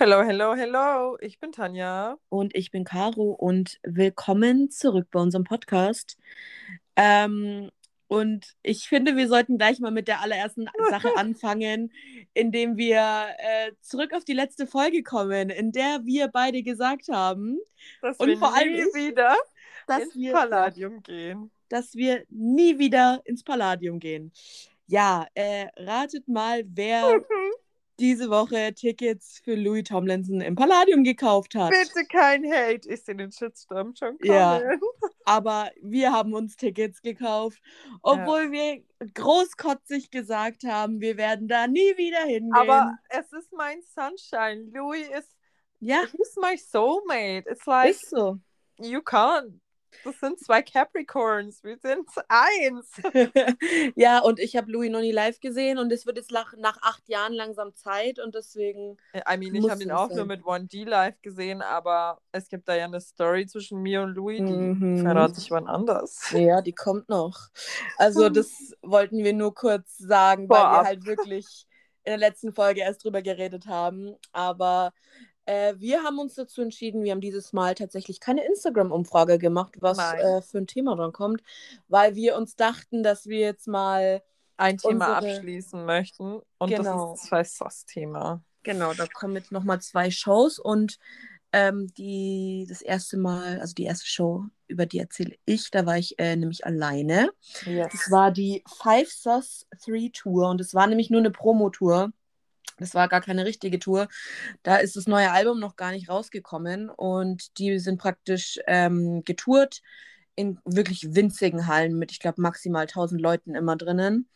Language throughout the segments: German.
Hello, hello, hello. Ich bin Tanja. Und ich bin Caro und willkommen zurück bei unserem Podcast. Ähm, und ich finde, wir sollten gleich mal mit der allerersten Sache anfangen, indem wir äh, zurück auf die letzte Folge kommen, in der wir beide gesagt haben, dass und wir vor allem nie ich, wieder dass ins wir, Palladium gehen. dass wir nie wieder ins Palladium gehen. Ja, äh, ratet mal, wer diese Woche Tickets für Louis Tomlinson im Palladium gekauft hat. Bitte kein Hate. Ich sehe den Shitstorm schon kommen. Ja. Aber wir haben uns Tickets gekauft, obwohl wir großkotzig gesagt haben, wir werden da nie wieder hingehen. Aber es ist mein Sunshine. Louis ist, ja, he's my soulmate. It's like, ist so. you can't. Das sind zwei Capricorns. Wir sind eins. ja, und ich habe Louis noch nie live gesehen und es wird jetzt nach, nach acht Jahren langsam Zeit und deswegen. I mean, ich habe ihn auch sein. nur mit 1D live gesehen, aber es gibt da ja eine Story zwischen mir und Louis, die Mhm. verrate ich wann anders. Ja, die kommt noch. Also, das wollten wir nur kurz sagen, weil Vorab. wir halt wirklich in der letzten Folge erst drüber geredet haben. Aber äh, wir haben uns dazu entschieden, wir haben dieses Mal tatsächlich keine Instagram-Umfrage gemacht, was äh, für ein Thema dran kommt, weil wir uns dachten, dass wir jetzt mal, Ein Thema Unsere- abschließen möchten. Und Genau. das ist das Sauce-Thema. genau, da kommen jetzt nochmal zwei Shows und ähm, die, das erste Mal, also die erste Show, über die erzähle ich, da war ich äh, nämlich alleine. Yes. Das war die Five Sauce 3 Tour und es war nämlich nur eine Promotour. Das war gar keine richtige Tour. Da ist das neue Album noch gar nicht rausgekommen und die sind praktisch ähm, getourt in wirklich winzigen Hallen mit, ich glaube, maximal 1000 Leuten immer drinnen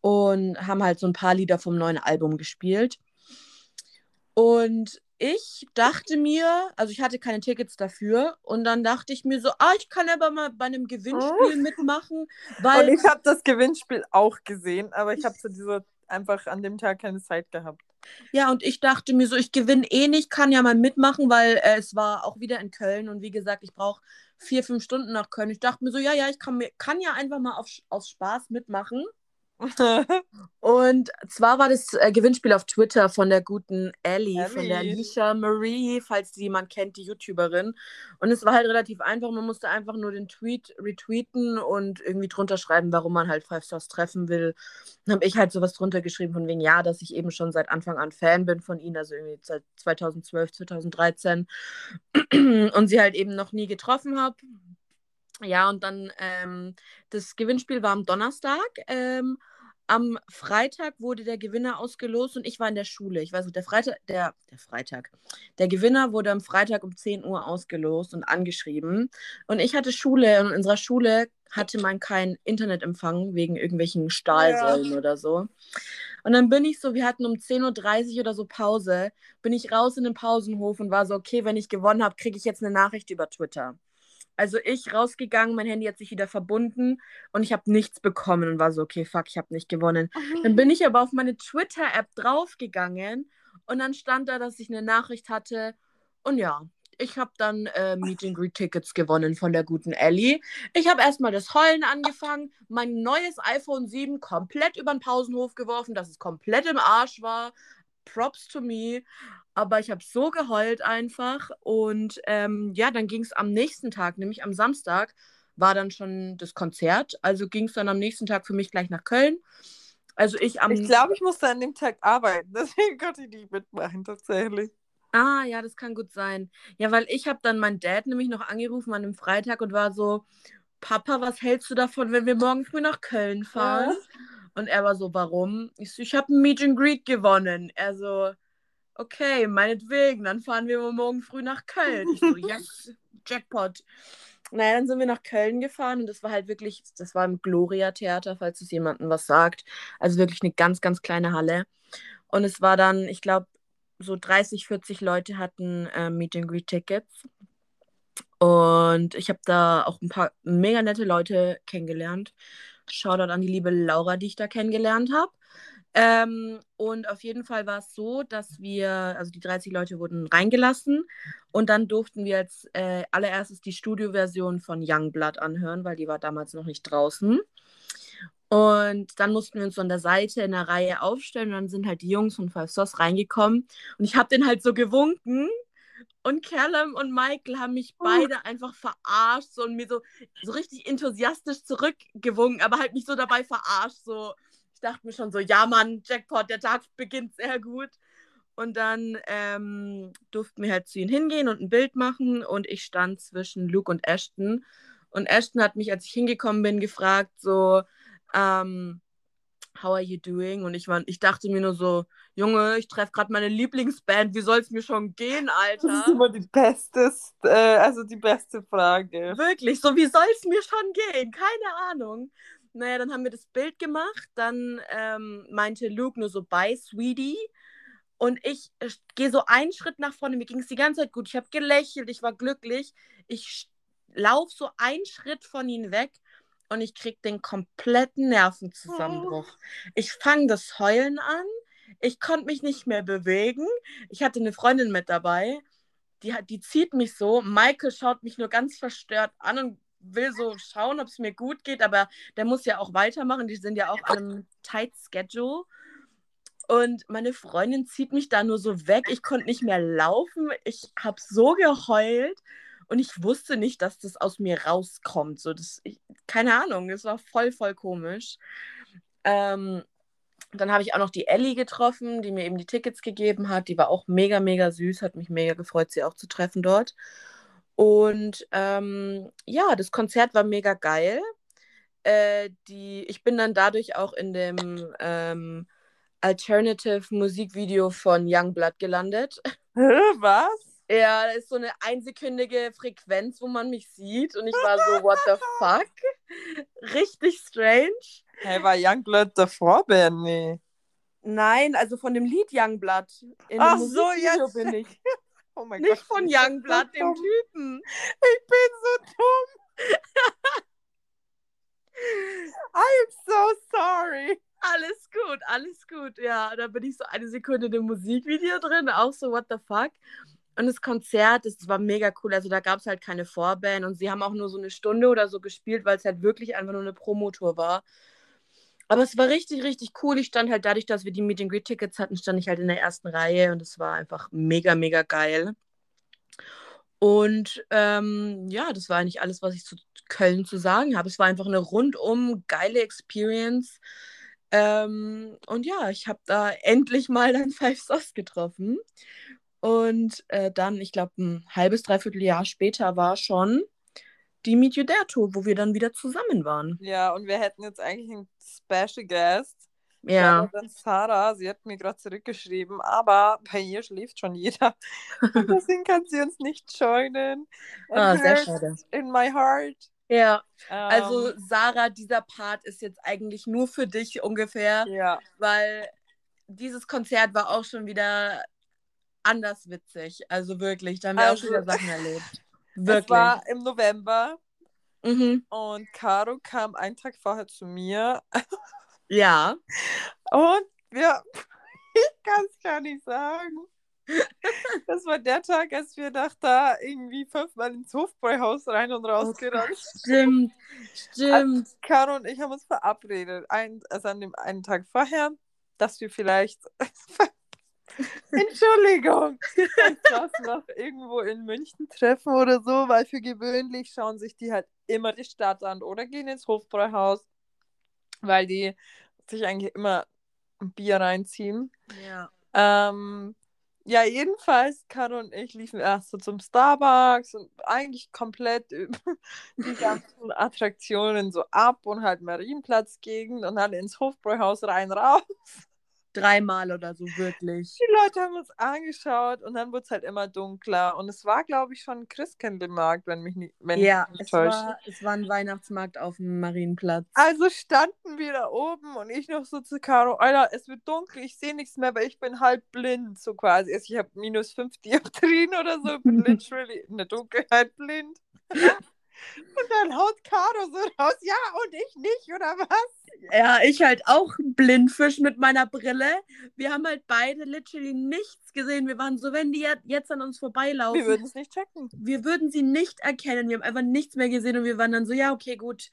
und haben halt so ein paar Lieder vom neuen Album gespielt. Und ich dachte mir, also ich hatte keine Tickets dafür und dann dachte ich mir so, ah, ich kann aber mal bei einem Gewinnspiel mitmachen, weil Und ich habe das Gewinnspiel auch gesehen, aber ich habe zu dieser einfach an dem Tag keine Zeit gehabt. Ja, und ich dachte mir so, ich gewinne eh nicht, kann ja mal mitmachen, weil äh, es war auch wieder in Köln und wie gesagt, ich brauche vier, fünf Stunden nach Köln. Ich dachte mir so, ja, ja, ich kann, kann ja einfach mal auf, aus Spaß mitmachen. Und zwar war das äh, Gewinnspiel auf Twitter von der guten Ellie, von der Ellie. Lisha Marie, falls die jemand kennt, die YouTuberin. Und es war halt relativ einfach. Man musste einfach nur den Tweet retweeten und irgendwie drunter schreiben, warum man halt Five Stars treffen will. Dann habe ich halt sowas drunter geschrieben, von wegen, ja, dass ich eben schon seit Anfang an Fan bin von ihnen, also irgendwie seit 2012, 2013. Und sie halt eben noch nie getroffen habe. Ja, und dann ähm, das Gewinnspiel war am Donnerstag. Ähm, am Freitag wurde der Gewinner ausgelost und ich war in der Schule. Ich weiß nicht, der Freitag, der, der Freitag. Der Gewinner wurde am Freitag um 10 Uhr ausgelost und angeschrieben. Und ich hatte Schule und in unserer Schule hatte man keinen Internetempfang wegen irgendwelchen Stahlsäulen oder so. Und dann bin ich so, wir hatten um 10.30 Uhr oder so Pause, bin ich raus in den Pausenhof und war so, okay, wenn ich gewonnen habe, kriege ich jetzt eine Nachricht über Twitter. Also ich rausgegangen, mein Handy hat sich wieder verbunden und ich habe nichts bekommen und war so, okay, fuck, ich habe nicht gewonnen. Dann bin ich aber auf meine Twitter-App draufgegangen und dann stand da, dass ich eine Nachricht hatte und ja, ich habe dann äh, Meet and Greet Tickets gewonnen von der guten Ellie. Ich habe erstmal das Heulen angefangen, mein neues iPhone 7 komplett über den Pausenhof geworfen, dass es komplett im Arsch war. Props to me. Aber ich habe so geheult einfach. Und ähm, ja, dann ging es am nächsten Tag, nämlich am Samstag, war dann schon das Konzert. Also ging es dann am nächsten Tag für mich gleich nach Köln. Also ich am. Ich glaube, ich musste an dem Tag arbeiten, deswegen konnte ich nicht mitmachen, tatsächlich. Ah, ja, das kann gut sein. Ja, weil ich habe dann meinen Dad nämlich noch angerufen an dem Freitag und war so, Papa, was hältst du davon, wenn wir morgen früh nach Köln fahren? Und er war so, warum? Ich so, ich habe ein Meet and Greet gewonnen. Er so, okay, meinetwegen, dann fahren wir morgen früh nach Köln. Ich so, yes, Jackpot. Naja, dann sind wir nach Köln gefahren und das war halt wirklich, das war im Gloria-Theater, falls es jemandem was sagt. Also wirklich eine ganz, ganz kleine Halle. Und es war dann, ich glaube, so 30, 40 Leute hatten äh, Meet and Greet Tickets. Und ich habe da auch ein paar mega nette Leute kennengelernt. Shoutout an die liebe Laura, die ich da kennengelernt habe. Ähm, und auf jeden Fall war es so, dass wir, also die 30 Leute wurden reingelassen und dann durften wir als äh, allererstes die Studioversion von Youngblood anhören, weil die war damals noch nicht draußen. Und dann mussten wir uns so an der Seite in der Reihe aufstellen und dann sind halt die Jungs von Five Sauce reingekommen und ich habe denen halt so gewunken und Callum und Michael haben mich beide einfach verarscht so, und mir so, so richtig enthusiastisch zurückgewunken, aber halt nicht so dabei verarscht. So. Ich dachte mir schon so, ja Mann, Jackpot, der Tag beginnt sehr gut. Und dann ähm, durften wir halt zu ihnen hingehen und ein Bild machen und ich stand zwischen Luke und Ashton. Und Ashton hat mich, als ich hingekommen bin, gefragt, so, ähm, how are you doing? Und ich, war, ich dachte mir nur so, Junge, ich treffe gerade meine Lieblingsband, wie soll es mir schon gehen, Alter? Das ist immer die beste, äh, also die beste Frage. Wirklich, so wie soll es mir schon gehen? Keine Ahnung. Naja, dann haben wir das Bild gemacht, dann ähm, meinte Luke nur so, bye, Sweetie. Und ich, äh, gehe so einen Schritt nach vorne, mir ging es die ganze Zeit gut, ich habe gelächelt, ich war glücklich. Ich laufe so einen Schritt von ihnen weg und ich kriege den kompletten Nervenzusammenbruch. Oh. Ich fange das Heulen an. Ich konnte mich nicht mehr bewegen. Ich hatte eine Freundin mit dabei. Die, die zieht mich so. Michael schaut mich nur ganz verstört an und will so schauen, ob es mir gut geht, aber der muss ja auch weitermachen. Die sind ja auch an einem tight Schedule. Und meine Freundin zieht mich da nur so weg. Ich konnte nicht mehr laufen. Ich habe so geheult. Und ich wusste nicht, dass das aus mir rauskommt. So, das, ich, keine Ahnung, es war voll, voll komisch. Ähm, dann habe ich auch noch die Ellie getroffen, die mir eben die Tickets gegeben hat. Die war auch mega, mega süß, hat mich mega gefreut, sie auch zu treffen dort. Und ähm, ja, das Konzert war mega geil. Äh, die, ich bin dann dadurch auch in dem ähm, Alternative Musikvideo von Youngblood gelandet. Was? Ja, da ist so eine einsekündige Frequenz, wo man mich sieht. Und ich war so, what the fuck? Richtig strange. Hey, war Youngblood davor, Benny? Nein, also von dem Lied Youngblood. In Ach so, jetzt. bin ich. Oh mein Nicht Gott, von Youngblood, so dem Typen. Ich bin so dumm. I'm so sorry. Alles gut, alles gut. Ja, da bin ich so eine Sekunde in dem Musikvideo drin, auch so, what the fuck. Und das Konzert, das war mega cool. Also da gab es halt keine Vorband und sie haben auch nur so eine Stunde oder so gespielt, weil es halt wirklich einfach nur eine Promotour war. Aber es war richtig, richtig cool. Ich stand halt dadurch, dass wir die Meet Greet Tickets hatten, stand ich halt in der ersten Reihe und es war einfach mega, mega geil. Und ähm, ja, das war eigentlich alles, was ich zu Köln zu sagen habe. Es war einfach eine rundum geile Experience. Ähm, und ja, ich habe da endlich mal dann Five Sauce getroffen. Und äh, dann, ich glaube, ein halbes, dreiviertel Jahr später war schon die Meet You There Tour, wo wir dann wieder zusammen waren. Ja, und wir hätten jetzt eigentlich einen Special Guest. Ja. Dann Sarah, sie hat mir gerade zurückgeschrieben, aber bei ihr schläft schon jeder. Deswegen kann sie uns nicht joinen. ah, sehr schade. In my heart. Ja, ähm, also Sarah, dieser Part ist jetzt eigentlich nur für dich ungefähr. Ja. Weil dieses Konzert war auch schon wieder anders witzig. Also wirklich, da haben wir also, auch schon wieder Sachen erlebt. Wirklich. Es war im November mhm. und Caro kam einen Tag vorher zu mir. Ja. Und wir, ich kann es gar nicht sagen. Das war der Tag, als wir nach da irgendwie fünfmal ins Hofbräuhaus rein und raus oh, gerannt Stimmt, stimmt. Caro und ich haben uns verabredet, ein, also an dem einen Tag vorher, dass wir vielleicht Entschuldigung. Das noch irgendwo in München treffen oder so, weil für gewöhnlich schauen sich die halt immer die Stadt an oder gehen ins Hofbräuhaus, weil die sich eigentlich immer ein Bier reinziehen. Ja. Ähm, ja, jedenfalls, Caro und ich liefen erst so zum Starbucks und eigentlich komplett die ganzen Attraktionen so ab und halt Marienplatz-Gegend und dann ins Hofbräuhaus rein raus dreimal oder so, wirklich. Die Leute haben uns angeschaut und dann wurde es halt immer dunkler. Und es war, glaube ich, schon Christkindlmarkt, wenn mich nicht, wenn ja, mich nicht es War, es war ein Weihnachtsmarkt auf dem Marienplatz. Also standen wir da oben und ich noch so zu Caro, Alter, es wird dunkel, ich sehe nichts mehr, weil ich bin halb blind, so quasi. Also ich habe minus fünf Dioptrien oder so, bin literally in der Dunkelheit blind. Und dann haut Caro so raus, ja, und ich nicht, oder was? Ja, ich halt auch Blindfisch mit meiner Brille. Wir haben halt beide literally nichts gesehen. Wir waren so, wenn die jetzt an uns vorbeilaufen. Wir würden es nicht checken. Wir würden sie nicht erkennen. Wir haben einfach nichts mehr gesehen und wir waren dann so, ja, okay, gut.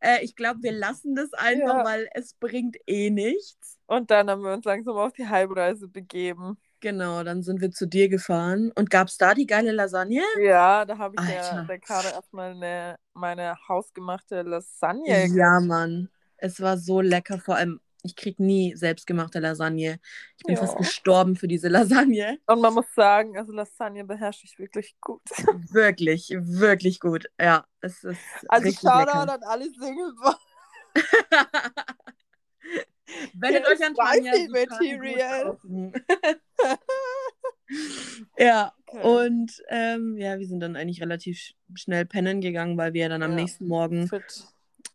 Äh, ich glaube, wir lassen das einfach, ja. weil es bringt eh nichts. Und dann haben wir uns langsam auf die Halbreise begeben. Genau, dann sind wir zu dir gefahren. Und gab es da die geile Lasagne? Ja, da habe ich Alter. der, der Karte erstmal eine, meine hausgemachte Lasagne. Ja, Mann. Es war so lecker. Vor allem, ich kriege nie selbstgemachte Lasagne. Ich bin ja. fast gestorben für diese Lasagne. Und man muss sagen, also Lasagne beherrsche ich wirklich gut. Wirklich, wirklich gut. Ja, es ist. Also Shoutout an alle Single. Wendet euch an. Material. ja, okay. und ähm, ja, wir sind dann eigentlich relativ schnell pennen gegangen, weil wir dann am ja. nächsten Morgen fit.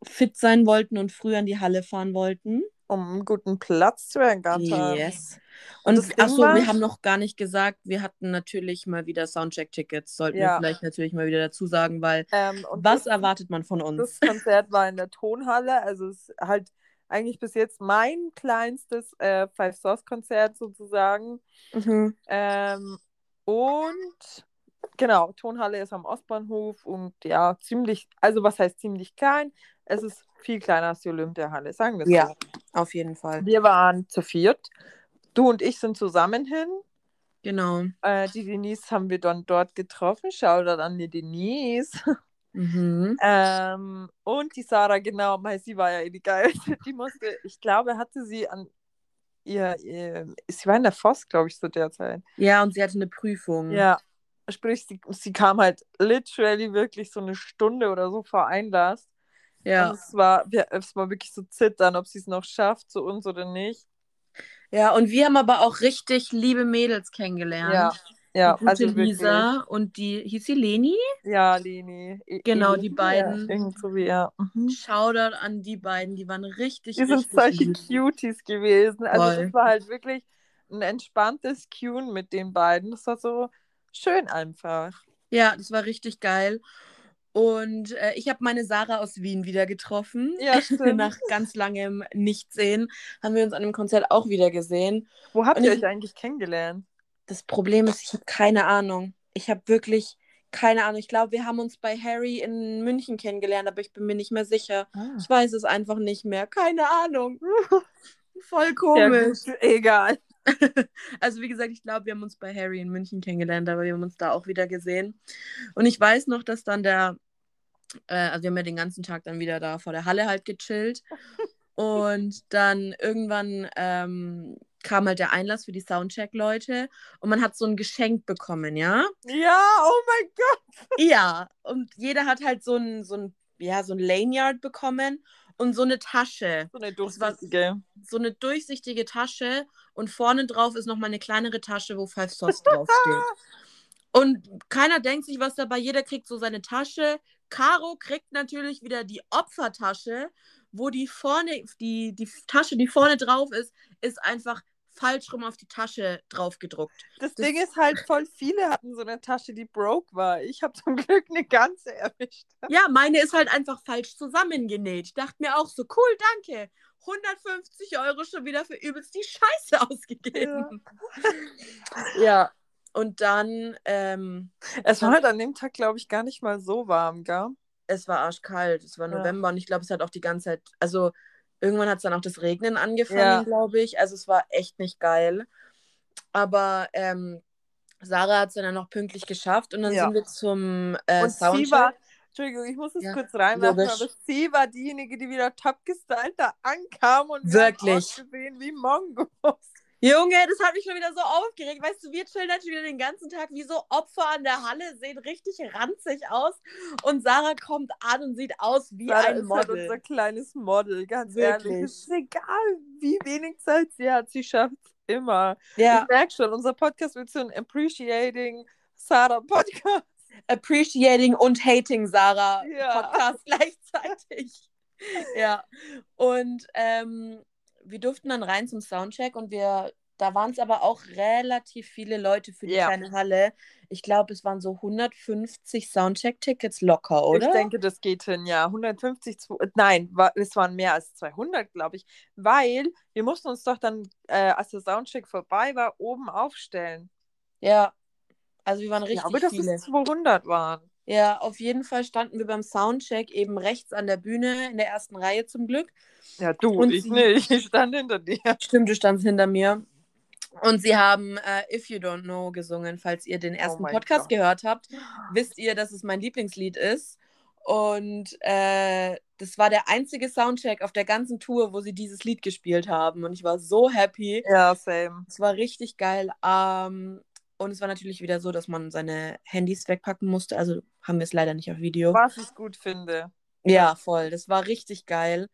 fit sein wollten und früh an die Halle fahren wollten. Um einen guten Platz zu ergattern. Yes. Und, und achso, wir haben noch gar nicht gesagt, wir hatten natürlich mal wieder Soundcheck-Tickets, sollten ja. wir vielleicht natürlich mal wieder dazu sagen, weil ähm, was das, erwartet man von uns? Das Konzert war in der Tonhalle, also es ist halt eigentlich bis jetzt mein kleinstes äh, Five Source Konzert sozusagen. Mhm. Ähm, und genau, Tonhalle ist am Ostbahnhof und ja, ziemlich, also was heißt ziemlich klein? Es ist viel kleiner als die Olympiahalle, sagen wir es Ja, so. auf jeden Fall. Wir waren zu viert. Du und ich sind zusammen hin. Genau. Äh, die Denise haben wir dann dort getroffen. Schau da an die Denise. Mhm. Ähm, und die Sarah, genau, weil sie war ja eh die geilste. Die musste, ich glaube, hatte sie an ihr, ihr sie war in der Voss, glaube ich, zu der Zeit. Ja, und sie hatte eine Prüfung. Ja, sprich, sie, sie kam halt literally wirklich so eine Stunde oder so vor Einlass. Ja. Und es war, es war wirklich so zittern, ob sie es noch schafft zu uns oder nicht. Ja, und wir haben aber auch richtig liebe Mädels kennengelernt. Ja. Ja, die also Lisa wirklich. und die, hieß sie Leni? Ja, Leni. Genau, die beiden. Ja, so wie er. Mhm. Shoutout an die beiden, die waren richtig, Die sind solche lieb. Cuties gewesen. Also es war halt wirklich ein entspanntes Tune mit den beiden. Das war so schön einfach. Ja, das war richtig geil. Und äh, ich habe meine Sarah aus Wien wieder getroffen. Ja, stimmt. Nach ganz langem Nichtsehen haben wir uns an dem Konzert auch wieder gesehen. Wo habt Und ihr euch eigentlich kennengelernt? Das Problem ist, ich habe keine Ahnung. Ich habe wirklich keine Ahnung. Ich glaube, wir haben uns bei Harry in München kennengelernt, aber ich bin mir nicht mehr sicher. Ah. Ich weiß es einfach nicht mehr. Keine Ahnung. Voll komisch. Egal. also wie gesagt, ich glaube, wir haben uns bei Harry in München kennengelernt, aber wir haben uns da auch wieder gesehen. Und ich weiß noch, dass dann der, äh, also wir haben ja den ganzen Tag dann wieder da vor der Halle halt gechillt. Und dann irgendwann ähm, kam halt der Einlass für die Soundcheck-Leute und man hat so ein Geschenk bekommen, ja? Ja, oh mein Gott! Ja, und jeder hat halt so ein, so ein, ja, so ein Lanyard bekommen und so eine Tasche. So eine durchsichtige. So eine durchsichtige Tasche und vorne drauf ist nochmal eine kleinere Tasche, wo Five Sauce draufsteht. und keiner denkt sich was dabei, jeder kriegt so seine Tasche. Caro kriegt natürlich wieder die Opfertasche wo die vorne, die, die Tasche, die vorne drauf ist, ist einfach falsch rum auf die Tasche drauf gedruckt. Das, das, Ding ist halt, voll viele hatten so eine Tasche, die broke war. Ich habe zum Glück eine ganze erwischt. Ja, meine ist halt einfach falsch zusammengenäht. Ich dachte mir auch so, cool, danke. 150 Euro schon wieder für übelst die Scheiße ausgegeben. Ja. ja. Und dann. Ähm, es war halt an dem Tag, glaube ich, gar nicht mal so warm, gell? es war arschkalt. Es war November ja. und ich glaube, es hat auch die ganze Zeit, also irgendwann hat es dann auch das Regnen angefangen, ja. glaube ich. Also es war echt nicht geil. Aber ähm, Sarah hat es dann noch pünktlich geschafft und dann ja. sind wir zum äh, und Soundcheck. Sie war, Entschuldigung, ich muss es ja, kurz reinmachen, aber sie war diejenige, die wieder top gestylt da ankam und Wirklich. wir haben gesehen wie Mongos. Junge, das hat mich schon wieder so aufgeregt. Weißt du, wir chillen halt wieder den ganzen Tag wie so Opfer an der Halle, sehen richtig ranzig aus. Und Sarah kommt an und sieht aus wie Sarah ein Model. Ist halt unser kleines Model, ganz Wirklich. ehrlich. Es ist egal, wie wenig Zeit sie hat, sie schafft es immer. Ja. Ich merke schon, unser Podcast wird so ein Appreciating Sarah Podcast. Appreciating und Hating Sarah ja. Podcast gleichzeitig. ja. Und ähm, wir durften dann rein zum Soundcheck und wir da waren es aber auch relativ viele Leute für die Ja. kleine Halle. Ich glaube, es waren so 150 Soundcheck-Tickets locker, oder? Ich denke, das geht hin, ja. 150, zwo- äh, nein, es waren mehr als 200, glaube ich. Weil wir mussten uns doch dann, äh, als der Soundcheck vorbei war, oben aufstellen. Ja. Also wir waren Ich richtig glaube, dass viele. es 200 waren. Ja, auf jeden Fall standen wir beim Soundcheck eben rechts an der Bühne in der ersten Reihe zum Glück. Ja, du, Und ich sie- nicht. Ich stand hinter dir. Stimmt, du standst hinter mir. Und sie haben äh, If You Don't Know gesungen. Falls ihr den ersten Oh Podcast Gott. gehört habt, wisst ihr, dass es mein Lieblingslied ist. Und äh, das war der einzige Soundcheck auf der ganzen Tour, wo sie dieses Lied gespielt haben. Und ich war so happy. Ja, same. Es war richtig geil. Ähm, und es war natürlich wieder so, dass man seine Handys wegpacken musste. Also haben wir es leider nicht auf Video. Was ich gut finde. Ja, voll. Das war richtig geil.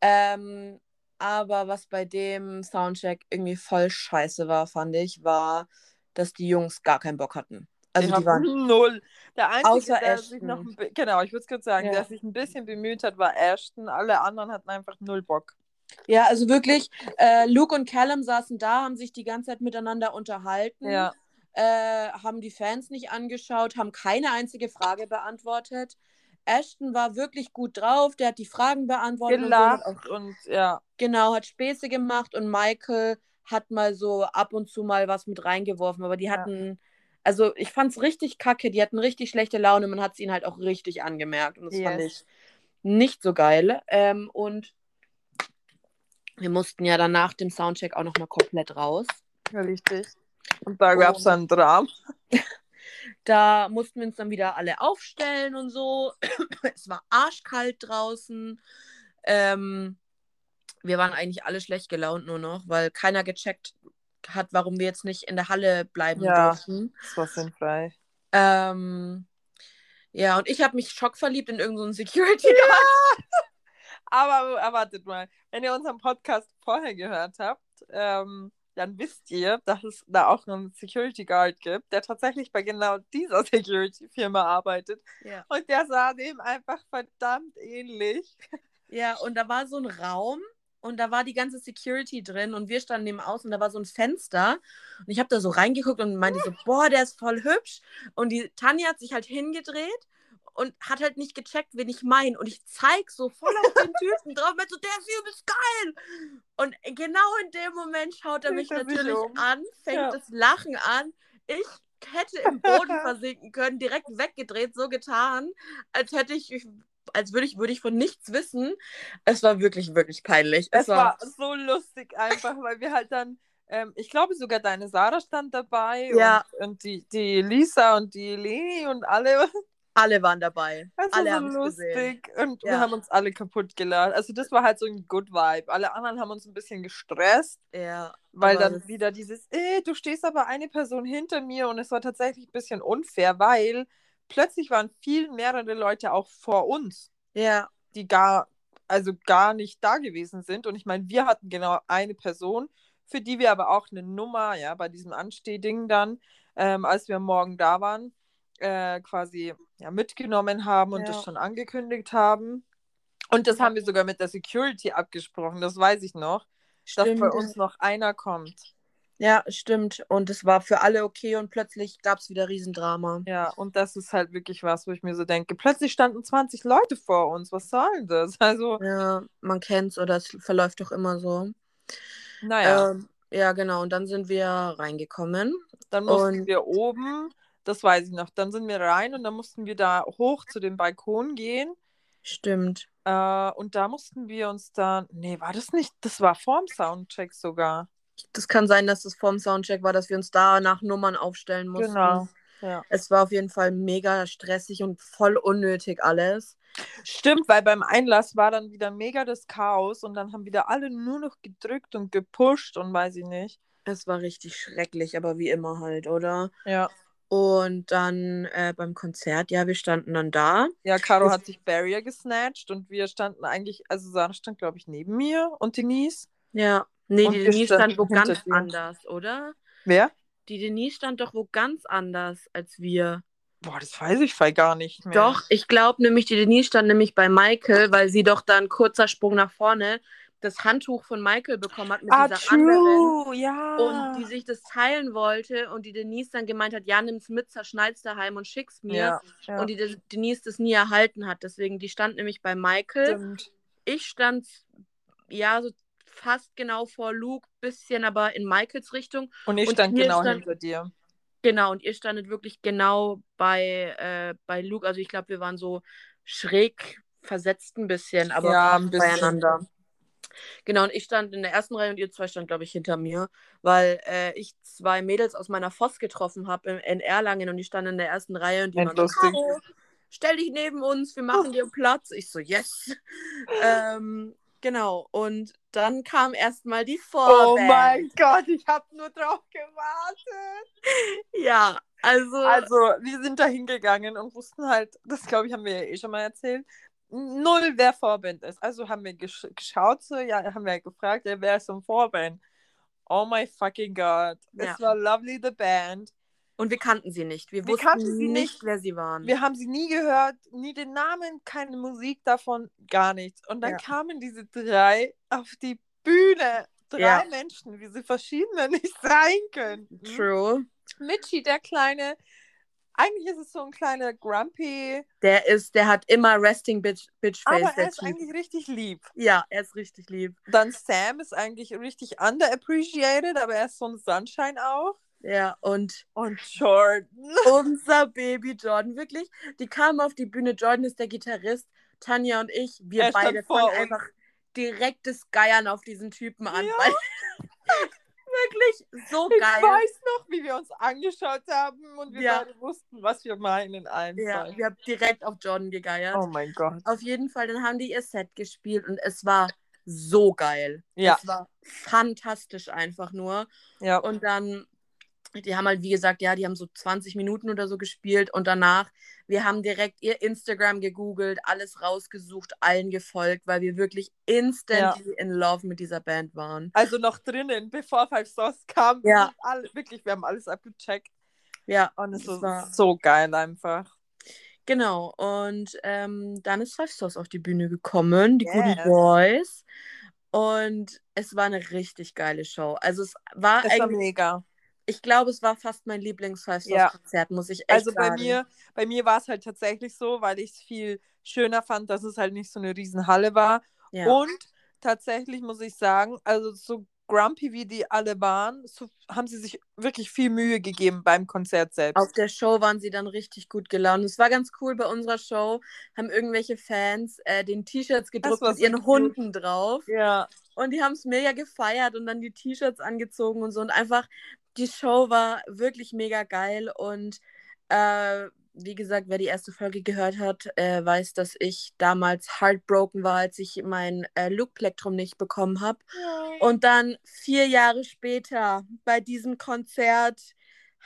Ähm, aber was bei dem Soundcheck irgendwie voll scheiße war, fand ich, war, dass die Jungs gar keinen Bock hatten. Also Die die waren. null. Der Einzige, Außer der sich Ashton. noch ein genau, ich würde es kurz sagen, Ja. der sich ein bisschen bemüht hat, war Ashton. Alle anderen hatten einfach null Bock. Ja, also wirklich, äh, Luke und Callum saßen da, haben sich die ganze Zeit miteinander unterhalten, Ja. Äh, haben die Fans nicht angeschaut, haben keine einzige Frage beantwortet. Ashton war wirklich gut drauf, der hat die Fragen beantwortet und so, Gelacht und ja. Genau, hat Späße gemacht und Michael hat mal so ab und zu mal was mit reingeworfen, aber die Ja. hatten, also ich fand's richtig kacke, die hatten richtig schlechte Laune, man hat es ihnen halt auch richtig angemerkt und das fand Yes. ich nicht so geil. Ähm, und wir mussten ja dann nach dem Soundcheck auch nochmal komplett raus. Richtig. Und da gab es dann Drama. Da mussten wir uns dann wieder alle aufstellen und so. es war arschkalt draußen. Ähm, wir waren eigentlich alle schlecht gelaunt nur noch, weil keiner gecheckt hat, warum wir jetzt nicht in der Halle bleiben Ja. durften. Das war sinnfrei. Ähm, ja, und ich habe mich schockverliebt in irgendeinen so Security Guard. Aber erwartet mal, wenn ihr unseren Podcast vorher gehört habt, ähm, dann wisst ihr, dass es da auch einen Security Guard gibt, der tatsächlich bei genau dieser Security-Firma arbeitet. Ja. Und der sah dem einfach verdammt ähnlich. ja, und da war so ein Raum und da war die ganze Security drin und wir standen neben aus und da war so ein Fenster und ich habe da so reingeguckt und meinte so, boah, der ist voll hübsch und die Tanja hat sich halt hingedreht und hat halt nicht gecheckt, wen ich meine und ich zeig so voll auf den Typen drauf meinte so, der ist übelst geil und genau in dem Moment schaut er mich natürlich um. an, fängt Ja. das Lachen an, ich hätte im Boden versinken können, direkt weggedreht, so getan, als hätte ich, als würde ich, würde ich von nichts wissen. Es war wirklich, wirklich peinlich. Es war so lustig einfach, weil wir halt dann, ähm, ich glaube sogar deine Sarah stand dabei Ja. und, und die, die Lisa und die Leni und alle. Alle waren dabei. Das alle war so es gesehen. lustig und wir Ja. haben uns alle kaputt gelacht. Also das war halt so ein Good Vibe. Alle anderen haben uns ein bisschen gestresst, Ja, weil dann wieder dieses, äh, du stehst aber eine Person hinter mir und es war tatsächlich ein bisschen unfair, weil plötzlich waren viel mehrere Leute auch vor uns, ja, die gar, also gar nicht da gewesen sind. Und ich meine, wir hatten genau eine Person, für die wir aber auch eine Nummer, ja, bei diesem Anstehding dann, ähm, als wir morgen da waren, äh, quasi ja, mitgenommen haben und Ja. das schon angekündigt haben. Und das haben wir sogar mit der Security abgesprochen, das weiß ich noch, dass stimmt. bei uns noch einer kommt. Ja, stimmt. Und es war für alle okay und plötzlich gab es wieder Riesendrama. Ja, und das ist halt wirklich was, wo ich mir so denke, plötzlich standen 20 Leute vor uns, was soll denn das? Also, Ja, man kennt's oder es verläuft doch immer so. naja, Ähm, ja, genau. Und dann sind wir reingekommen. dann mussten und- wir oben, das weiß ich noch, dann sind wir rein und dann mussten wir da hoch zu dem Balkon gehen. Stimmt. Äh, und da mussten wir uns dann, nee, war das nicht, das war vorm Soundcheck sogar. Das kann sein, dass es vorm Soundcheck war, dass wir uns da nach Nummern aufstellen mussten. Genau. Ja. Es war auf jeden Fall mega stressig und voll unnötig alles. Stimmt, weil beim Einlass war dann wieder mega das Chaos und dann haben wieder alle nur noch gedrückt und gepusht und weiß ich nicht. Es war richtig schrecklich, aber wie immer halt, oder? Ja. Und dann äh, beim Konzert, ja, wir standen dann da. Ja, Caro hat sich Barrier gesnatcht und wir standen eigentlich, also Sarah stand, glaube ich, neben mir und Denise. Ja. Nee, Und die Denise stand wo ganz dir. anders, oder? Wer? Die Denise stand doch wo ganz anders als wir. Boah, das weiß ich voll gar nicht mehr. Doch, ich glaube nämlich, die Denise stand nämlich bei Michael, weil sie doch dann kurzer Sprung nach vorne. Das Handtuch von Michael bekommen hat mit ah, dieser anderen. true, ja. Und die sich das teilen wollte und die Denise dann gemeint hat, ja, nimm's mit, zerschneid's daheim und schick's mir. ja, ja. Und die De- Denise das nie erhalten hat. Deswegen, die stand nämlich bei Michael. Stimmt. Ich stand ja so fast genau vor Luke, bisschen aber in Michaels Richtung. Und ich Und stand genau stand- hinter dir. Genau, und ihr standet wirklich genau bei, äh, bei Luke. Also ich glaube, wir waren so schräg versetzt ein bisschen, aber Ja, ein bisschen. beieinander. Genau, und ich stand in der ersten Reihe und ihr zwei stand, glaube ich, hinter mir, weil äh, ich zwei Mädels aus meiner Voss getroffen habe in, Erlangen und die standen in der ersten Reihe und die waren so. "Caro, stell dich neben uns, wir machen dir Platz. Ich so, yes. ähm, genau, und dann kam erstmal die Vorband. Oh mein Gott, ich habe nur drauf gewartet. Ja, also, Also, wir sind da hingegangen und wussten halt, das glaube ich, haben wir ja eh schon mal erzählt, null, wer Vorband ist. Also haben wir gesch geschaut, so, ja, haben wir gefragt, ja, wer ist so ein Vorband? Oh my fucking God. Ja. Es war Lovely the Band. und wir kannten sie nicht. Wir, Wir wussten kannten sie nicht, nicht. wer sie waren. Wir haben sie nie gehört, nie den Namen, keine Musik davon, gar nichts. Und dann Ja. kamen diese drei auf die Bühne. Drei Ja. Menschen, wie sie verschiedene nicht sein könnten. True. Mitchie, der kleine, eigentlich ist es so ein kleiner Grumpy, Der ist, der hat immer Resting Bitch, Bitch Face, aber er ist Typ. eigentlich richtig lieb. Ja, er ist richtig lieb. Dann Sam ist eigentlich richtig underappreciated, aber er ist so ein Sunshine auch. Ja, und Und Jordan. unser Baby Jordan, wirklich, die kamen auf die Bühne. Jordan ist der Gitarrist, Tanja und ich, wir Er beide fangen einfach direktes Geiern auf diesen Typen an. Ja. Weil, wirklich so Ich geil. weiß noch, wie wir uns angeschaut haben und wir Ja. beide wussten, was wir meinen einfach. Ja, wir haben direkt auf Jordan gegeiert. Oh mein Gott. Auf jeden Fall, dann haben die ihr Set gespielt und es war so geil. Ja. Es war fantastisch einfach nur. Ja. Und dann, die haben halt, wie gesagt, ja, die haben so 20 Minuten oder so gespielt und danach, wir haben direkt ihr Instagram gegoogelt, alles rausgesucht, allen gefolgt, weil wir wirklich instantly in love mit dieser Band waren. Also noch drinnen, bevor Five Stars kam. Ja. Alle, wirklich, wir haben alles abgecheckt. Ja, Und es war so geil einfach. genau. Und ähm, dann ist Five Stars auf die Bühne gekommen, die Yes. guten Boys. Und es war eine richtig geile Show. Also es war Das war mega. Ich glaube, es war fast mein Lieblings-Five-Stars-Konzert, muss ich echt Also sagen. bei mir, bei mir war es halt tatsächlich so, weil ich es viel schöner fand, dass es halt nicht so eine Riesenhalle war. ja. Und tatsächlich muss ich sagen, also so grumpy wie die alle waren, so haben sie sich wirklich viel Mühe gegeben beim Konzert selbst. Auf der Show waren sie dann richtig gut gelaunt. Es war ganz cool bei unserer Show, haben irgendwelche Fans äh, den T-Shirts gedruckt mit ihren cute. Hunden drauf. ja, Und die haben es mega gefeiert und dann die T-Shirts angezogen und so. Und einfach, die Show war wirklich mega geil. Und äh, wie gesagt, wer die erste Folge gehört hat, äh, weiß, dass ich damals heartbroken war, als ich mein äh, Look-Plektrum nicht bekommen habe. Und dann vier Jahre später bei diesem Konzert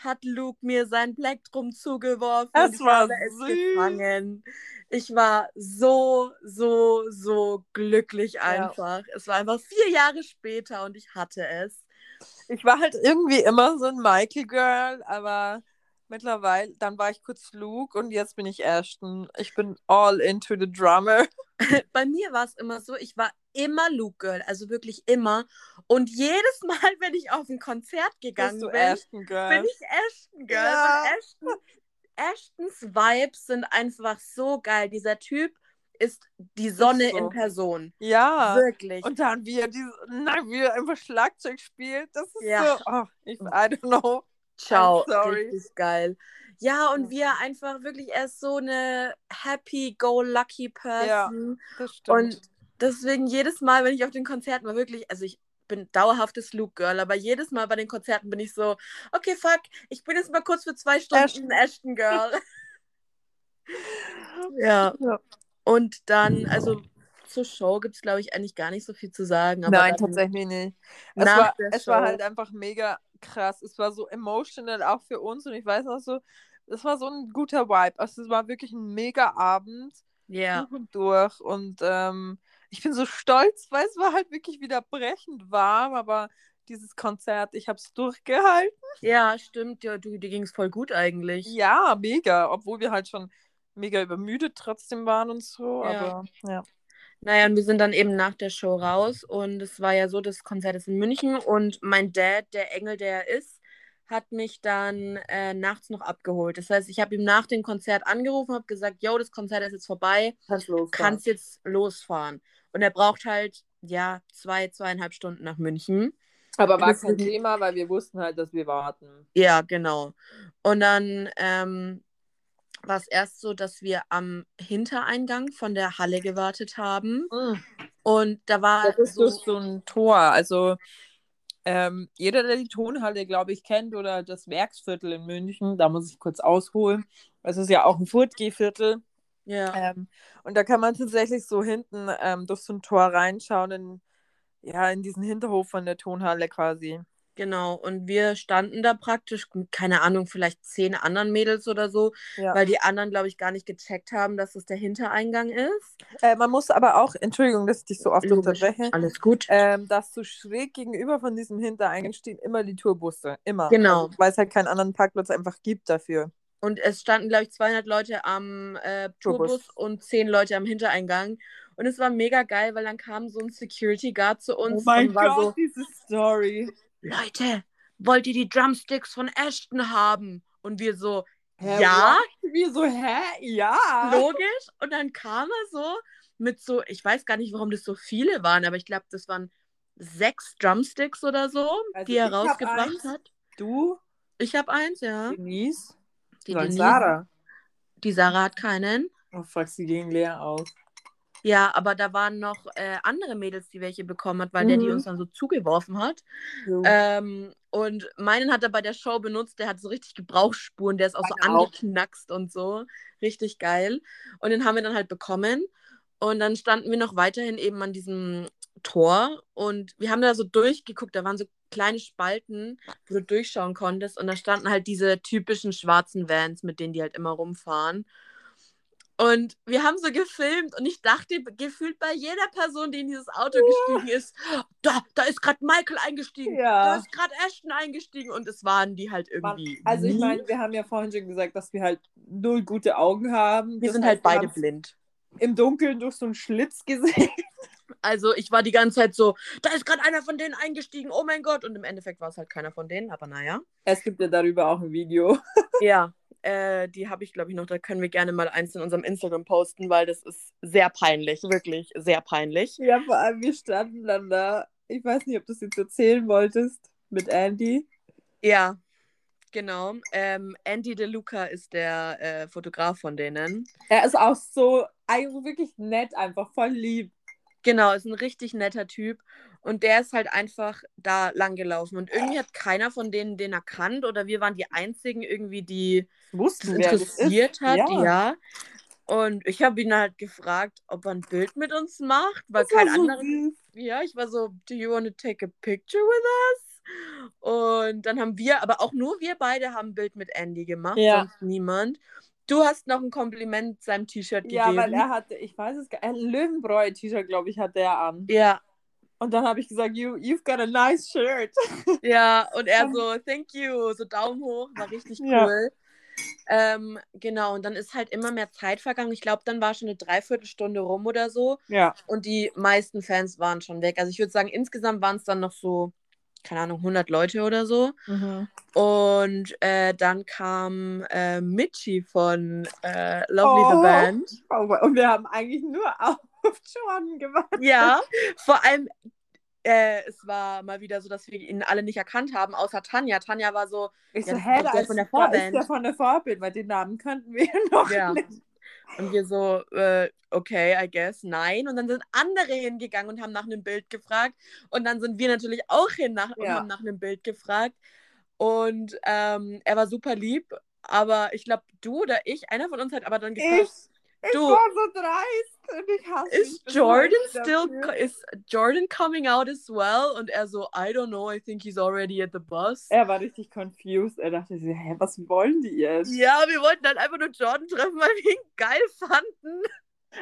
hat Luke mir sein Plektrum zugeworfen. Das ich war es süß. gefangen. Ich war so, so, so glücklich einfach. Es war einfach vier Jahre später und ich hatte es. Ich war halt irgendwie immer so ein Michael-Girl, aber mittlerweile, dann war ich kurz Luke und jetzt bin ich Ashton. Ich bin all into the drummer. Bei mir war es immer so, ich war immer Luke Girl, also wirklich immer. Und jedes Mal, wenn ich auf ein Konzert gegangen bin, Ashton Girl? bin ich Ashton Girl. Ja. Ashton, Ashtons Vibes sind einfach so geil. Dieser Typ ist die Sonne so. in Person. ja. Wirklich. Und dann, wie er, diese, nein, wie er einfach Schlagzeug spielt, das ist Ja. so, oh, ich, I don't know. Ciao. I'm sorry. Richtig geil. Ja, und wie er einfach wirklich, er ist so eine happy-go-lucky Person. Das stimmt. Und deswegen jedes Mal, wenn ich auf den Konzerten war, wirklich, also ich bin dauerhaftes Luke Girl, aber jedes Mal bei den Konzerten bin ich so, okay, fuck, ich bin jetzt mal kurz für zwei Stunden Ashton. Ashton, Girl. ja. Ja. Und dann, also zur Show gibt es, glaube ich, eigentlich gar nicht so viel zu sagen. Aber Nein, tatsächlich nicht. Es, war, es war halt einfach mega krass. Es war so emotional auch für uns und ich weiß noch so, es war so ein guter Vibe. Also es war wirklich ein mega Abend Ja. durch und durch und ähm, ich bin so stolz, weil es war halt wirklich wieder brechend warm, aber dieses Konzert, ich habe es durchgehalten. Ja, stimmt. Ja, du, dir ging es voll gut eigentlich. Ja, mega, obwohl wir halt schon mega übermüdet trotzdem waren und so, Ja. aber ja. Naja, und wir sind dann eben nach der Show raus und es war ja so, das Konzert ist in München und mein Dad, der Engel, der er ist, hat mich dann äh, nachts noch abgeholt. Das heißt, ich habe ihm nach dem Konzert angerufen, habe gesagt, yo, das Konzert ist jetzt vorbei, Kannst losfahren. kannst jetzt losfahren. Und er braucht halt, ja, zwei, zweieinhalb Stunden nach München. Aber war kein Thema, weil wir wussten halt, dass wir warten. Ja, genau. Und dann ähm, war es erst so, dass wir am Hintereingang von der Halle gewartet haben. Und da war Das ist so, so ein Tor. Also ähm, jeder, der die Tonhalle, glaube ich, kennt oder das Werksviertel in München, da muss ich kurz ausholen. Das ist ja auch ein Furtgehviertel. ja, Ähm, und da kann man tatsächlich so hinten ähm, durch so ein Tor reinschauen, in, ja, in diesen Hinterhof von der Tonhalle quasi. Genau. Und wir standen da praktisch, mit, keine Ahnung, vielleicht zehn anderen Mädels oder so, Ja. weil die anderen, glaube ich, gar nicht gecheckt haben, dass es der Hintereingang ist. Äh, man muss aber auch, Entschuldigung, dass ich dich so oft Logisch. unterbreche, Alles gut. ähm, dass so schräg gegenüber von diesem Hintereingang stehen immer die Tourbusse. Immer. Genau. Also, weil es halt keinen anderen Parkplatz einfach gibt dafür. Und es standen, glaube ich, 200 Leute am äh, Tourbus. Tourbus und 10 Leute am Hintereingang. Und es war mega geil, weil dann kam so ein Security Guard zu uns und war so, diese Story. Leute, wollt ihr die Drumsticks von Ashton haben? Und wir so, Hä, ja, Wir so, hä? Ja. logisch. Und dann kam er so mit so, ich weiß gar nicht, warum das so viele waren, aber ich glaube, das waren sechs Drumsticks oder so, Also die er rausgebracht hat. Du, Ich habe eins, ja. Denise, Die, Denise- Sarah. die Sarah hat keinen. Oh fuck, sie ging leer aus. Ja, aber da waren noch äh, andere Mädels, die welche bekommen hat, weil der die Mhm. uns dann so zugeworfen hat. So. Ähm, und meinen hat er bei der Show benutzt, der hat so richtig Gebrauchsspuren, der ist auch so Meine auch. angeknackst und so. Richtig geil. Und den haben wir dann halt bekommen. Und dann standen wir noch weiterhin eben an diesem Tor und wir haben da so durchgeguckt, da waren so kleine Spalten, wo du durchschauen konntest. Und da standen halt diese typischen schwarzen Vans, mit denen die halt immer rumfahren. Und wir haben so gefilmt und ich dachte gefühlt bei jeder Person, die in dieses Auto gestiegen ist, da, da ist gerade Michael eingestiegen, Ja. da ist gerade Ashton eingestiegen und es waren die halt irgendwie. also ich meine, wir haben ja vorhin schon gesagt, dass wir halt null gute Augen haben. wir Das sind heißt, halt beide blind. Im Dunkeln durch so einen Schlitz gesehen. Also ich war die ganze Zeit so, da ist gerade einer von denen eingestiegen, oh mein Gott. Und im Endeffekt war es halt keiner von denen, aber naja. Es gibt ja darüber auch ein Video. Ja, äh, die habe ich, glaube ich, noch. Da können wir gerne mal eins in unserem Instagram posten, weil das ist sehr peinlich, wirklich sehr peinlich. Ja, vor allem wir standen dann da. Ich weiß nicht, ob du es jetzt erzählen wolltest mit Andy. Ja, genau. Ähm, Andy DeLuca ist der äh, Fotograf von denen. Er ist auch so wirklich nett, einfach voll lieb. Genau, ist ein richtig netter Typ. Und der ist halt einfach da lang gelaufen. Und irgendwie hat keiner von denen den erkannt. Oder wir waren die einzigen irgendwie, die das Wussten, das interessiert ist. hat. Ja. Ja. Und ich habe ihn halt gefragt, ob er ein Bild mit uns macht, weil Das kein so anderer. süß. Ja, ich war so, do you want to take a picture with us? Und dann haben wir, aber auch nur wir beide haben ein Bild mit Andy gemacht, Ja. sonst niemand. Du hast noch ein Kompliment seinem T-Shirt gegeben. Ja, weil er hatte, ich weiß es gar nicht, ein Löwenbräu-T-Shirt, glaube ich, hatte er an. Ja, Und dann habe ich gesagt, you, you've got a nice shirt. ja, und er so, thank you, so Daumen hoch, war richtig Ja. cool. Ähm, genau, und dann ist halt immer mehr Zeit vergangen. Ich glaube, dann war schon eine Dreiviertelstunde rum oder so. Ja. Und die meisten Fans waren schon weg. Also ich würde sagen, insgesamt waren es dann noch so, keine Ahnung, 100 Leute oder so. Mhm. Und äh, dann kam äh, Mitchie von äh, Lovely Oh. the Band. Oh, und wir haben eigentlich nur auf Jordan gewartet. Ja, vor allem, äh, es war mal wieder so, dass wir ihn alle nicht erkannt haben, außer Tanja. Tanja war so, Ich Ja, so, hä, da der ist, von der ist Vorband. der von der Vorbild, weil den Namen kannten wir noch Ja. nicht. und wir so, äh, okay, I guess, nein. Und dann sind andere hingegangen und haben nach einem Bild gefragt. Und dann sind wir natürlich auch hin nach, und Ja. haben nach einem Bild gefragt. Und ähm, er war super lieb. Aber ich glaube, du oder ich, einer von uns hat aber dann Ich, gefragt, ich Du. war so dreist und ich hasse is mich bis Jordan still dafür. is Jordan coming out as well? Und er so, I don't know, I think he's already at the bus. Er war richtig confused. Er dachte sich, hä, was wollen die jetzt? Ja, wir wollten dann einfach nur Jordan treffen, weil wir ihn geil fanden.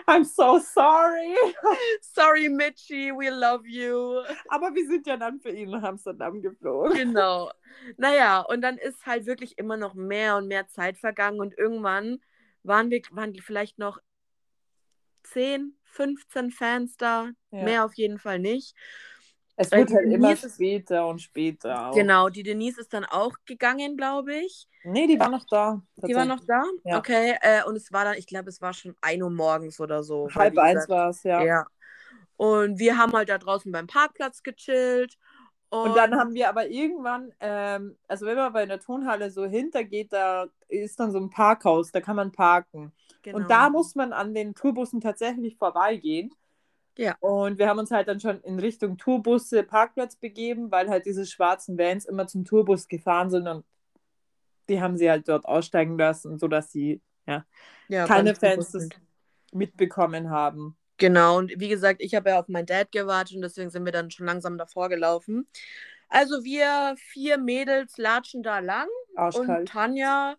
I'm so sorry. Sorry, Mitchie, we love you. Aber wir sind ja dann für ihn nach Amsterdam geflogen. Genau. Naja, und dann ist halt wirklich immer noch mehr und mehr Zeit vergangen und irgendwann waren wir waren vielleicht noch 10, 15 Fans da. Ja. Mehr auf jeden Fall nicht. Es wird halt immer Denise ist- später und später auch. Genau, die Denise ist dann auch gegangen, glaube ich. Nee, die war noch da. Die war noch da? Ja. Okay. Äh, und es war dann, ich glaube, es war schon 1 Uhr morgens oder so. Halb eins war es, ja. Ja. Und wir haben halt da draußen beim Parkplatz gechillt. Und, Und dann haben wir aber irgendwann, ähm, also wenn man bei einer Tonhalle so hintergeht, da ist dann so ein Parkhaus, da kann man parken. genau. Und da muss man an den Tourbussen tatsächlich vorbeigehen. Ja. Und wir haben uns halt dann schon in Richtung Tourbusse, Parkplatz begeben, weil halt diese schwarzen Vans immer zum Tourbus gefahren sind und die haben sie halt dort aussteigen lassen, sodass sie ja, keine beim Fans mitbekommen haben. Genau, und wie gesagt, ich habe ja auf meinen Dad gewartet und deswegen sind wir dann schon langsam davor gelaufen. Also wir vier Mädels latschen da lang und Arschkalt. Tanja,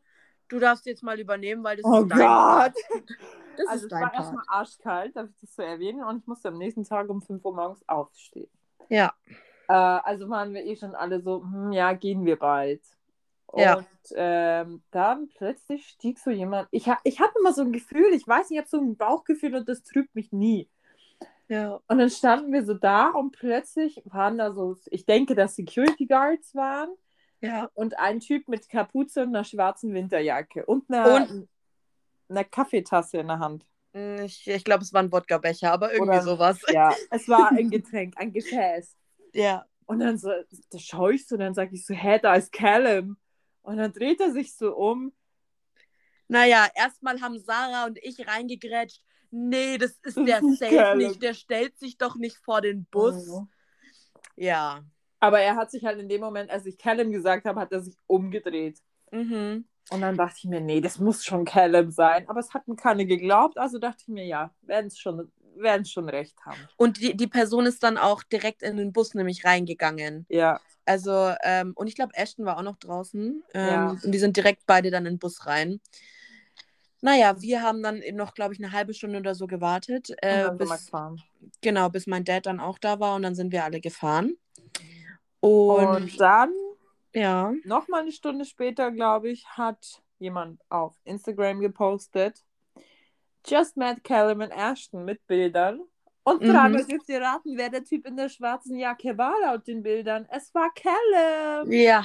du darfst jetzt mal übernehmen, weil das Oh ist dein Gott! Part. Das Also ist es war Part. erstmal arschkalt, darf ich das so erwähnen, und ich musste am nächsten Tag um 5 Uhr morgens aufstehen. Ja, Äh, also waren wir eh schon alle so, hm, ja, gehen wir bald. Und Ja. ähm, dann plötzlich stieg so jemand. Ich, ha ich habe immer so ein Gefühl, ich weiß nicht, ich habe so ein Bauchgefühl und das trübt mich nie. ja, Und dann standen wir so da und plötzlich waren da so, ich denke, dass Security Guards waren ja. und ein Typ mit Kapuze und einer schwarzen Winterjacke und einer, Und- einer Kaffeetasse in der Hand. Mm, Ich, ich glaube, es war ein Wodka-Becher, aber irgendwie Oder- sowas. Ja, es war ein Getränk, ein Gefäß. Ja. Und dann so, da schaue ich so, und dann sage ich so, hä, da ist Callum. Und dann dreht er sich so um. Naja, erstmal haben Sarah und ich reingegrätscht. Nee, das ist der safe nicht. Der stellt sich doch nicht vor den Bus. Oh. Ja. Aber er hat sich halt in dem Moment, als ich Callum gesagt habe, hat er sich umgedreht. Mhm. Und dann dachte ich mir, nee, das muss schon Callum sein. Aber es hat mir keiner geglaubt, also dachte ich mir, ja, werden es schon, werden's schon recht haben. Und die, die Person ist dann auch direkt in den Bus nämlich reingegangen. Ja, Also, ähm, und ich glaube, Ashton war auch noch draußen. Ähm, Ja. Und die sind direkt beide dann in den Bus rein. Naja, wir haben dann eben noch, glaube ich, eine halbe Stunde oder so gewartet. Äh, bis, genau, bis mein Dad dann auch da war und dann sind wir alle gefahren. Und, Und dann, ja, nochmal eine Stunde später, glaube ich, hat jemand auf Instagram gepostet, Just met Callum Ashton mit Bildern. Und Mhm. dreimal jetzt ihr raten, wer der Typ in der schwarzen Jacke war laut den Bildern. Es war Callum. ja,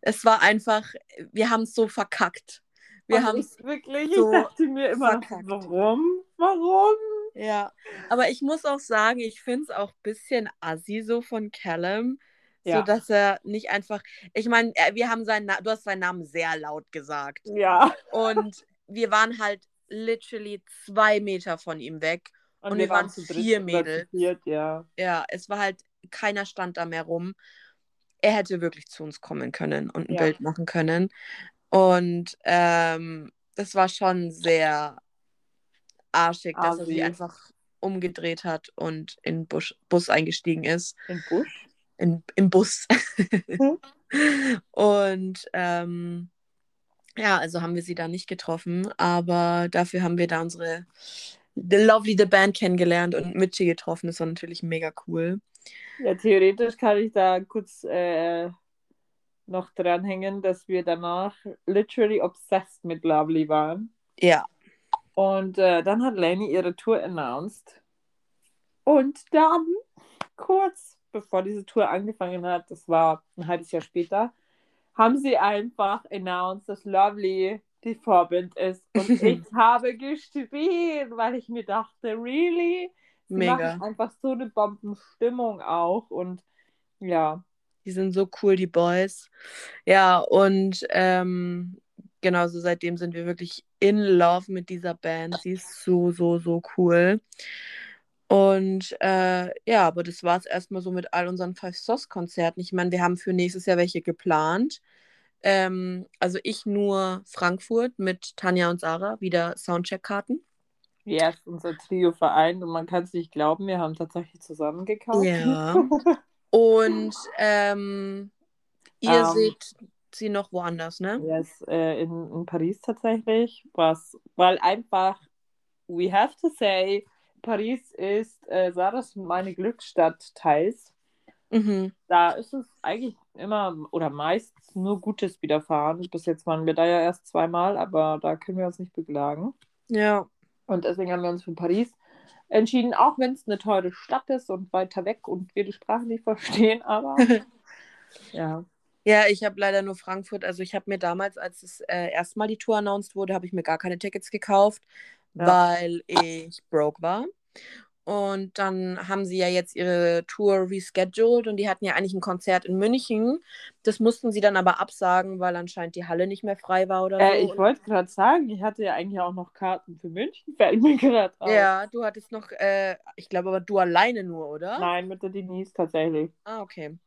es war einfach, wir haben es so verkackt. Wir haben ich wirklich, so ich dachte mir immer, verkackt. warum? Warum? Ja, aber ich muss auch sagen, ich finde es auch ein bisschen assi so von Callum, Ja. so dass er nicht einfach, ich meine, wir haben seinen, Na du hast seinen Namen sehr laut gesagt Ja. und wir waren halt literally zwei Meter von ihm weg. Und wir waren zu vier Mädels. viert, ja. Ja, es war halt, keiner stand da mehr rum. Er hätte wirklich zu uns kommen können und ein Ja. Bild machen können. Und ähm, das war schon sehr arschig, dass er sich einfach umgedreht hat und in den Bus, Bus eingestiegen ist. Im Busch. In, Im Bus. Mhm. und ähm, ja, also haben wir sie da nicht getroffen, aber dafür haben wir da unsere The Lovely The Band kennengelernt und Mitchie getroffen. Das war natürlich mega cool. Ja, theoretisch kann ich da kurz äh, noch dranhängen, dass wir danach literally obsessed mit Lovely waren. Ja, Und äh, dann hat Lenny ihre Tour announced. Und dann, kurz bevor diese Tour angefangen hat, das war ein halbes Jahr später, haben sie einfach announced, dass Lovely die Vorband ist. Und ich habe geschrien, weil ich mir dachte, really? Sie Mega. machen einfach so eine Bombenstimmung auch. Und ja, Die sind so cool, die Boys. Ja, und ähm, genau so seitdem sind wir wirklich in love mit dieser Band. Sie ist so, so, so cool. Und äh, ja, aber das war es erstmal so mit all unseren Five Sauce Konzerten. Ich meine, wir haben für nächstes Jahr welche geplant. Ähm, also ich nur Frankfurt mit Tanja und Sarah, wieder Soundcheck-Karten. yes, unser Trio vereint. Und man kann es nicht glauben, wir haben tatsächlich zusammen gekauft. Ja. Und ähm, ihr Ähm. seht sie noch woanders, ne? Yes, äh, in, in Paris tatsächlich. Was, weil einfach, we have to say, Paris ist äh, Sarahs und meine Glücksstadt teils. Mhm. Da ist es eigentlich immer oder meist nur Gutes widerfahren. Bis jetzt waren wir da ja erst zweimal, aber da können wir uns nicht beklagen. Ja. Und deswegen haben wir uns für Paris entschieden, auch wenn es eine teure Stadt ist und weiter weg und wir die Sprache nicht verstehen, aber ja. Ja, ich habe leider nur Frankfurt. Also ich habe mir damals, als es äh, erstmal die Tour announced wurde, habe ich mir gar keine Tickets gekauft, Ja. weil ich broke war. Und dann haben sie ja jetzt ihre Tour rescheduled und die hatten ja eigentlich ein Konzert in München. Das mussten sie dann aber absagen, weil anscheinend die Halle nicht mehr frei war oder Äh, so. ich wollte gerade sagen, ich hatte ja eigentlich auch noch Karten für München, fällt mir gerade auf. ja, du hattest noch, äh, ich glaube aber du alleine nur, oder? Nein, mit der Denise tatsächlich. Ah, okay.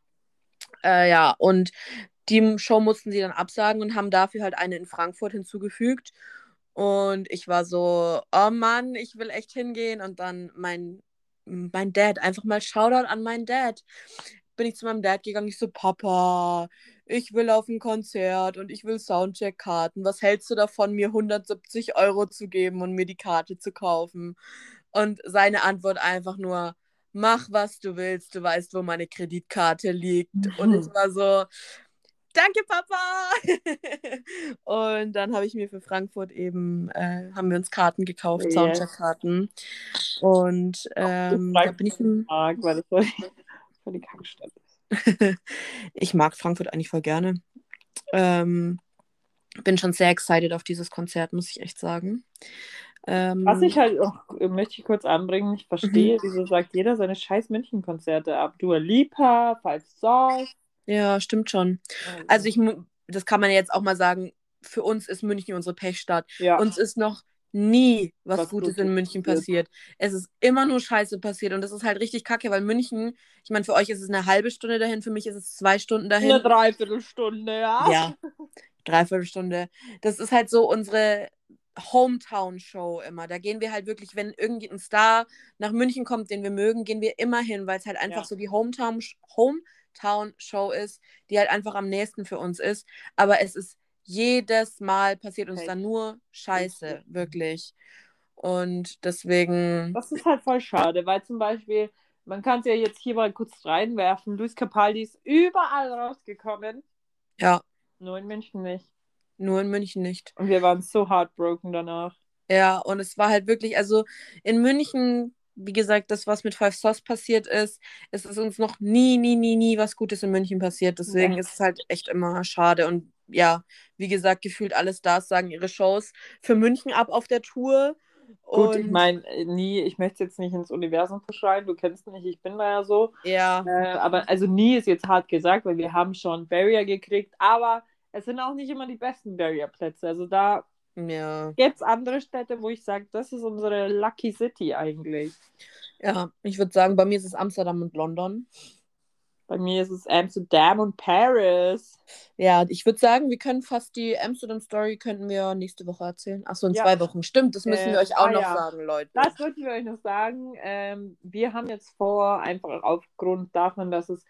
Äh, ja, und die Show mussten sie dann absagen und haben dafür halt eine in Frankfurt hinzugefügt. Und ich war so, oh Mann, ich will echt hingehen. Und dann mein, mein Dad, einfach mal Shoutout an meinen Dad. Bin ich zu meinem Dad gegangen, ich so, Papa, ich will auf ein Konzert und ich will Soundcheck-Karten. Was hältst du davon, mir 170 Euro zu geben und mir die Karte zu kaufen? Und seine Antwort einfach nur, mach was du willst, du weißt, wo meine Kreditkarte liegt. Und ich war so, danke Papa. und dann habe ich mir für Frankfurt eben, äh, haben wir uns Karten gekauft, Yes. Soundcheck-Karten. Und ähm, da bin ich, Mag, weil das voll, voll die Kackstadt ist. ich mag Frankfurt eigentlich voll gerne. Ähm, bin schon sehr excited auf dieses Konzert, muss ich echt sagen. Ähm, Was ich halt auch, äh, möchte ich kurz anbringen, ich Mhm. verstehe, wieso sagt jeder seine scheiß München-Konzerte ab. Dua Lipa, Five Stars. Ja, stimmt schon. Also ich, mu- das kann man jetzt auch mal sagen, für uns ist München unsere Pechstadt. ja. Uns ist noch nie was, Was Gutes in München passiert. Es ist immer nur Scheiße passiert und das ist halt richtig kacke, weil München, ich meine, für euch ist es eine halbe Stunde dahin, für mich ist es zwei Stunden dahin. eine Dreiviertelstunde, ja. Ja, dreiviertel Stunde. Das ist halt so unsere Hometown-Show immer. Da gehen wir halt wirklich, wenn irgendein Star nach München kommt, den wir mögen, gehen wir immer hin, weil es halt einfach Ja. so die Hometown- Hometown-Show ist, die halt einfach am nächsten für uns ist. Aber es ist jedes Mal passiert uns Pech. dann nur Scheiße, wirklich. Und deswegen, Das ist halt voll schade, weil zum Beispiel, man kann es ja jetzt hier mal kurz reinwerfen, Luis Capaldi ist überall rausgekommen, ja, nur in München nicht. nur in München nicht. Und wir waren so heartbroken danach. Ja, und es war halt wirklich, also in München, wie gesagt, das, was mit Five Stars passiert ist, es ist uns noch nie, nie, nie, nie was Gutes in München passiert. Deswegen Nee. ist es halt echt immer schade. Und ja, wie gesagt, gefühlt alle Stars sagen ihre Shows für München ab auf der Tour. Gut, und ich meine, nie, ich möchte jetzt nicht ins Universum verschreien, du kennst mich, ich bin da ja so. ja, Äh, aber also nie ist jetzt hart gesagt, weil wir haben schon Barrier gekriegt, aber es sind auch nicht immer die besten Barrier-Plätze. Also da ja, gibt es andere Städte, wo ich sage, das ist unsere Lucky City eigentlich. ja, ich würde sagen, bei mir ist es Amsterdam und London. Bei mir ist es Amsterdam und Paris. Ja, ich würde sagen, wir können fast die Amsterdam-Story könnten wir nächste Woche erzählen. Achso, in Ja. zwei Wochen. Stimmt, das müssen Äh, wir euch auch ah, noch ja. sagen, Leute. Das wollten wir euch noch sagen. Ähm, wir haben jetzt vor, einfach aufgrund davon, dass es,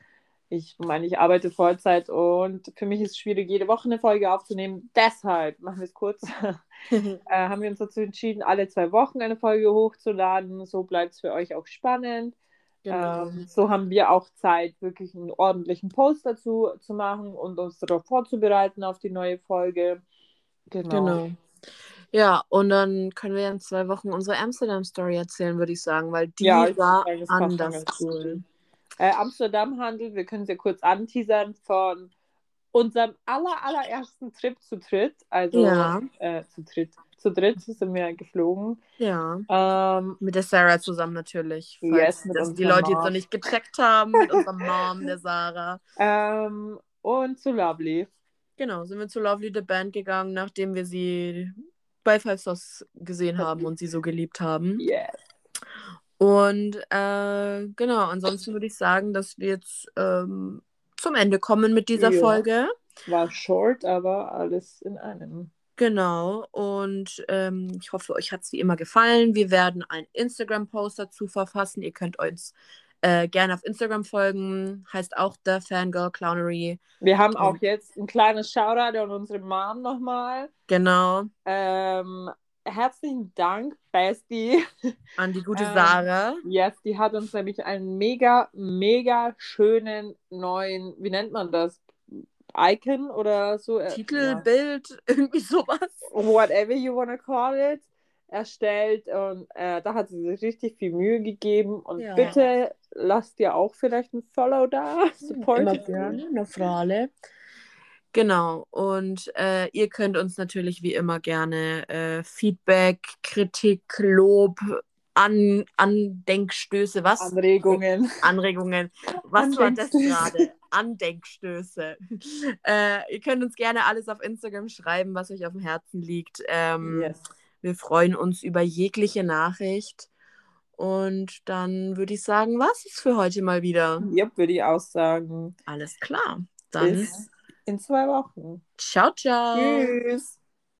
ich meine, ich arbeite Vollzeit und für mich ist es schwierig, jede Woche eine Folge aufzunehmen. Deshalb, machen wir es kurz, äh, haben wir uns dazu entschieden, alle zwei Wochen eine Folge hochzuladen. So bleibt es für euch auch spannend. genau. Ähm, so haben wir auch Zeit, wirklich einen ordentlichen Post dazu zu machen und uns darauf vorzubereiten auf die neue Folge. Genau. Genau. Ja, und dann können wir in zwei Wochen unsere Amsterdam-Story erzählen, würde ich sagen, weil die Ja, war anders cool. Äh, Amsterdam handelt, wir können ja kurz anteasern, von unserem aller, allerersten Trip zu dritt. Also Ja. äh, zu dritt. Zu dritt sind wir geflogen. Ja. Ähm, Mit der Sarah zusammen natürlich. Yes, mit das die Leute jetzt noch nicht gecheckt haben, mit unserer Mom, der Sarah. ähm, und zu Lovely. Genau, sind wir zu Lovely the Band gegangen, nachdem wir sie bei Five Stars gesehen haben und sie so geliebt haben. Yes. Und äh, genau, ansonsten würde ich sagen, dass wir jetzt ähm, zum Ende kommen mit dieser Ja. Folge. War short, aber alles in einem. Genau, und ähm, ich hoffe, euch hat es wie immer gefallen. Wir werden einen Instagram-Post dazu verfassen. Ihr könnt uns äh, gerne auf Instagram folgen. Heißt auch The Fangirl Clownery. Wir haben auch jetzt ein kleines Shoutout an unsere Mom nochmal. Genau, Ähm, herzlichen Dank, Bestie. an die gute Ähm, Sarah. Yes, die hat uns nämlich einen mega, mega schönen neuen, wie nennt man das? Icon oder so? äh, Titel, Bild, irgendwie sowas. ja, whatever you wanna call it. erstellt und äh, da hat sie sich richtig viel Mühe gegeben. Und Ja. bitte lasst ihr auch vielleicht ein Follow da. Immer Supportet gerne, eine Frage. Genau, und äh, ihr könnt uns natürlich wie immer gerne äh, Feedback, Kritik, Lob, An Andenkstöße, was? Anregungen. Anregungen. Was war das gerade? Andenkstöße. Äh, ihr könnt uns gerne alles auf Instagram schreiben, was euch auf dem Herzen liegt. Ähm, Yes. Wir freuen uns über jegliche Nachricht. Und dann würde ich sagen, was ist für heute mal wieder? Yep, würde ich auch sagen. Alles klar. Dann Bis in zwei Wochen. ciao, ciao. Tschüss.